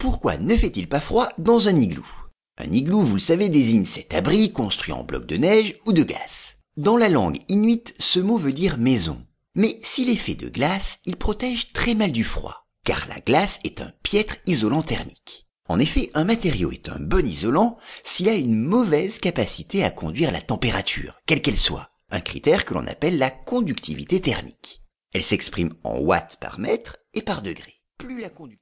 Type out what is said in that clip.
Pourquoi ne fait-il pas froid dans un igloo? Un igloo, vous le savez, désigne cet abri construit en bloc de neige ou de glace. Dans la langue inuite, ce mot veut dire maison. Mais s'il est fait de glace, il protège très mal du froid, car la glace est un piètre isolant thermique. En effet, un matériau est un bon isolant s'il a une mauvaise capacité à conduire la température, quelle qu'elle soit, un critère que l'on appelle la conductivité thermique. Elle s'exprime en watts par mètre et par degré. Plus la conductivité